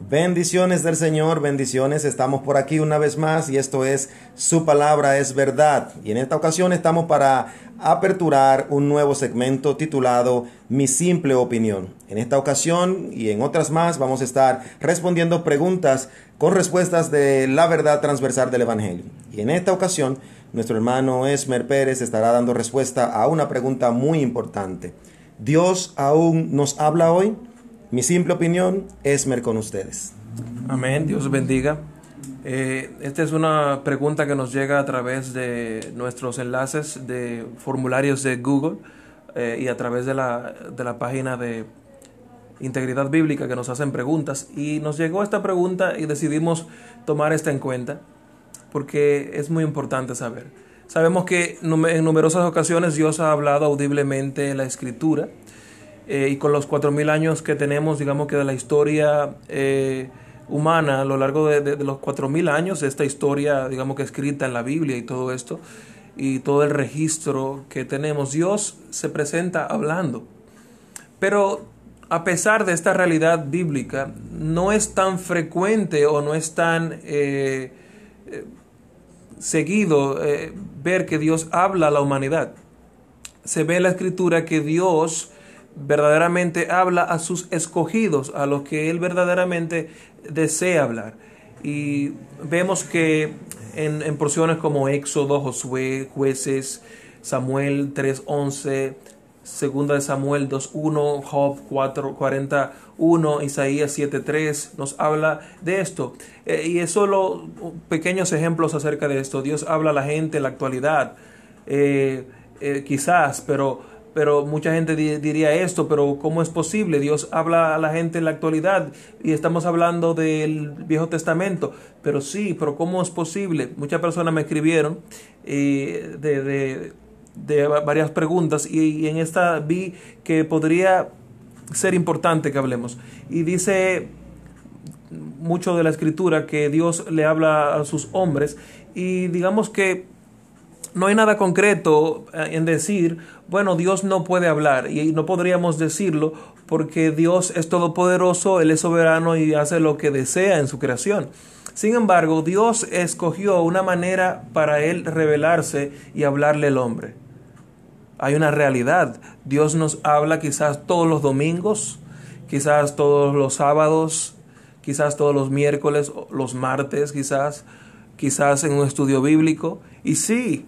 Bendiciones del Señor, bendiciones. Estamos por aquí una vez más y esto es Su palabra es verdad. Y en esta ocasión estamos para aperturar un nuevo segmento titulado Mi simple opinión. En esta ocasión y en otras más vamos a estar respondiendo preguntas con respuestas de la verdad transversal del Evangelio. Y en esta ocasión nuestro hermano Esmer Pérez estará dando respuesta a una pregunta muy importante. ¿Dios aún nos habla hoy? Mi simple opinión, Esmer con ustedes. Amén, Dios bendiga. Eh, esta es una pregunta que nos llega a través de nuestros enlaces de formularios de Google eh, y a través de la, de la página de Integridad Bíblica que nos hacen preguntas. Y nos llegó esta pregunta y decidimos tomar esta en cuenta porque es muy importante saber. Sabemos que en numerosas ocasiones Dios ha hablado audiblemente en la escritura eh, y con los cuatro mil años que tenemos, digamos que de la historia eh, humana a lo largo de, los cuatro mil años, esta historia, digamos que escrita en la Biblia y todo esto, y todo el registro que tenemos, Dios se presenta hablando. Pero a pesar de esta realidad bíblica, no es tan frecuente o no es tan eh, seguido ver que Dios habla a la humanidad. Se ve en la escritura que Dios verdaderamente habla a sus escogidos, a los que Él verdaderamente desea hablar. Y vemos que en, porciones como Éxodo, Josué, Jueces, Samuel 3.11, Segunda de Samuel 2.1, Job 4.41, Isaías 7.3, nos habla de esto. Eh, y es solo pequeños ejemplos acerca de esto. Dios habla a la gente en la actualidad, eh, eh, quizás, pero pero mucha gente diría esto, pero ¿cómo es posible? Dios habla a la gente en la actualidad y estamos hablando del Viejo Testamento, pero sí, pero ¿cómo es posible? Muchas personas me escribieron eh, de, varias preguntas y, en esta vi que podría ser importante que hablemos. Y dice mucho de la escritura que Dios le habla a sus hombres y digamos que no hay nada concreto eh, en decir, bueno, Dios no puede hablar y no podríamos decirlo porque Dios es todopoderoso, Él es soberano y hace lo que desea en su creación. Sin embargo, Dios escogió una manera para Él revelarse y hablarle al hombre. Hay una realidad. Dios nos habla quizás todos los domingos, quizás todos los sábados, quizás todos los miércoles, los martes, quizás, quizás en un estudio bíblico. Y sí,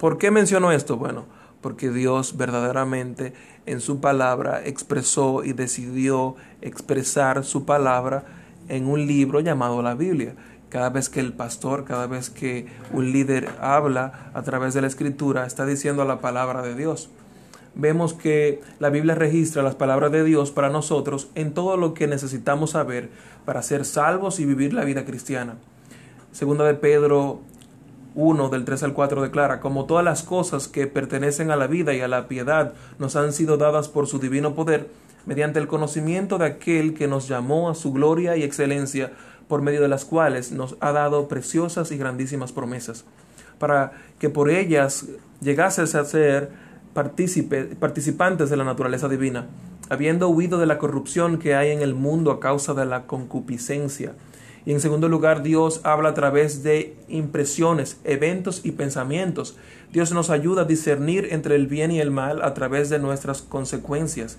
¿Por qué menciono esto? Bueno, porque Dios verdaderamente en su palabra expresó y decidió expresar su palabra en un libro llamado la Biblia. Cada vez que el pastor, cada vez que un líder habla a través de la escritura, está diciendo la palabra de Dios. Vemos que la Biblia registra las palabras de Dios para nosotros en todo lo que necesitamos saber para ser salvos y vivir la vida cristiana. Segunda de Pedro 1 del 3 al 4 declara, como todas las cosas que pertenecen a la vida y a la piedad nos han sido dadas por su divino poder, mediante el conocimiento de aquel que nos llamó a su gloria y excelencia, por medio de las cuales nos ha dado preciosas y grandísimas promesas, para que por ellas llegases a ser participantes de la naturaleza divina, habiendo huido de la corrupción que hay en el mundo a causa de la concupiscencia y en segundo lugar, Dios habla a través de impresiones, eventos y pensamientos. Dios nos ayuda a discernir entre el bien y el mal a través de nuestras consecuencias.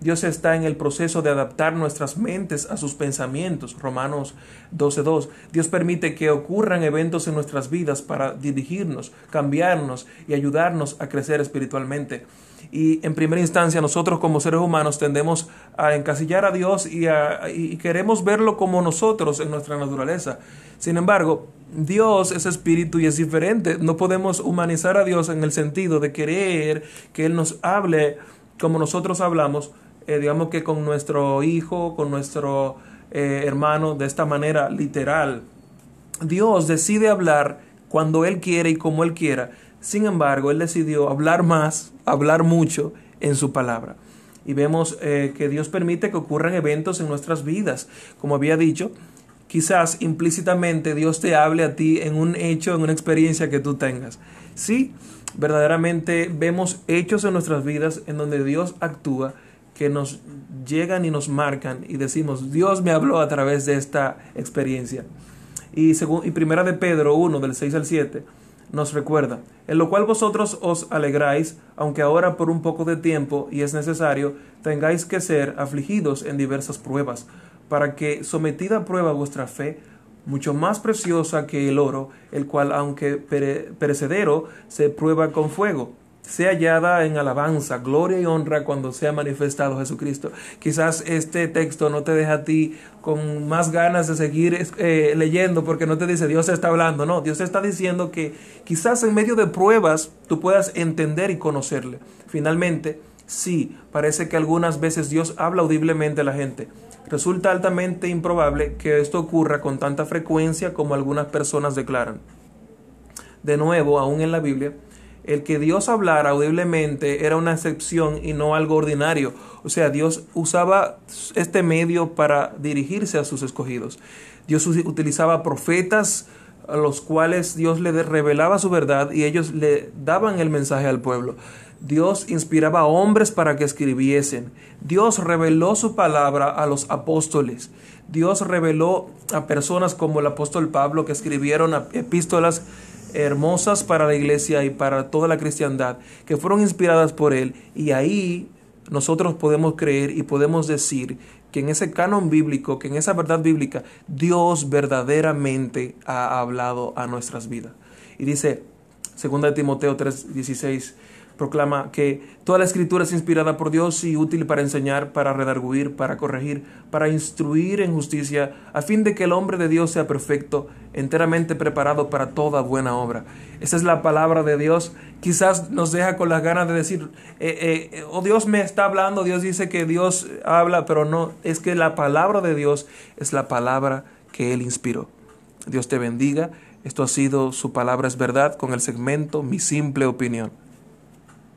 Dios está en el proceso de adaptar nuestras mentes a sus pensamientos. Romanos 12.2. Dios permite que ocurran eventos en nuestras vidas para dirigirnos, cambiarnos y ayudarnos a crecer espiritualmente. Y en primera instancia nosotros como seres humanos tendemos a encasillar a Dios y, y queremos verlo como nosotros en nuestra naturaleza. Sin embargo, Dios es espíritu y es diferente. No podemos humanizar a Dios en el sentido de querer que Él nos hable como nosotros hablamos, eh, digamos que con nuestro hijo, con nuestro eh, hermano, de esta manera literal. Dios decide hablar cuando Él quiere y como Él quiera. Sin embargo, Él decidió hablar más, hablar mucho en su palabra. Y vemos eh, que Dios permite que ocurran eventos en nuestras vidas. Como había dicho, quizás implícitamente Dios te hable a ti en un hecho, en una experiencia que tú tengas. Sí, verdaderamente vemos hechos en nuestras vidas en donde Dios actúa que nos llegan y nos marcan y decimos, Dios me habló a través de esta experiencia. Y, según, y primera de Pedro 1, del 6 al 7, nos recuerda, en lo cual vosotros os alegráis, aunque ahora por un poco de tiempo, y es necesario, tengáis que ser afligidos en diversas pruebas, para que, sometida a prueba vuestra fe, mucho más preciosa que el oro, el cual, aunque perecedero, se prueba con fuego, sea hallada en alabanza, gloria y honra cuando sea manifestado Jesucristo. Quizás este texto no te deja a ti con más ganas de seguir eh, leyendo porque no te dice Dios está hablando, no, Dios está diciendo que quizás en medio de pruebas tú puedas entender y conocerle. Finalmente, sí, parece que algunas veces Dios habla audiblemente a la gente. Resulta altamente improbable que esto ocurra con tanta frecuencia como algunas personas declaran. De nuevo, aún en la Biblia, el que Dios hablara audiblemente era una excepción y no algo ordinario. O sea, Dios usaba este medio para dirigirse a sus escogidos. Dios utilizaba profetas a los cuales Dios le revelaba su verdad y ellos le daban el mensaje al pueblo. Dios inspiraba a hombres para que escribiesen. Dios reveló su palabra a los apóstoles. Dios reveló a personas como el apóstol Pablo que escribieron epístolas hermosas para la iglesia y para toda la cristiandad, que fueron inspiradas por Él. Y ahí nosotros podemos creer y podemos decir que en ese canon bíblico, que en esa verdad bíblica, Dios verdaderamente ha hablado a nuestras vidas. Y dice, 2 Timoteo 3:16, proclama que toda la escritura es inspirada por Dios y útil para enseñar, para redarguir, para corregir, para instruir en justicia, a fin de que el hombre de Dios sea perfecto, enteramente preparado para toda buena obra. Esa es la palabra de Dios. Quizás nos deja con las ganas de decir, eh, eh, oh Dios me está hablando, Dios dice que Dios habla, pero no, es que la palabra de Dios es la palabra que Él inspiró. Dios te bendiga. Esto ha sido su palabra es verdad con el segmento Mi simple opinión.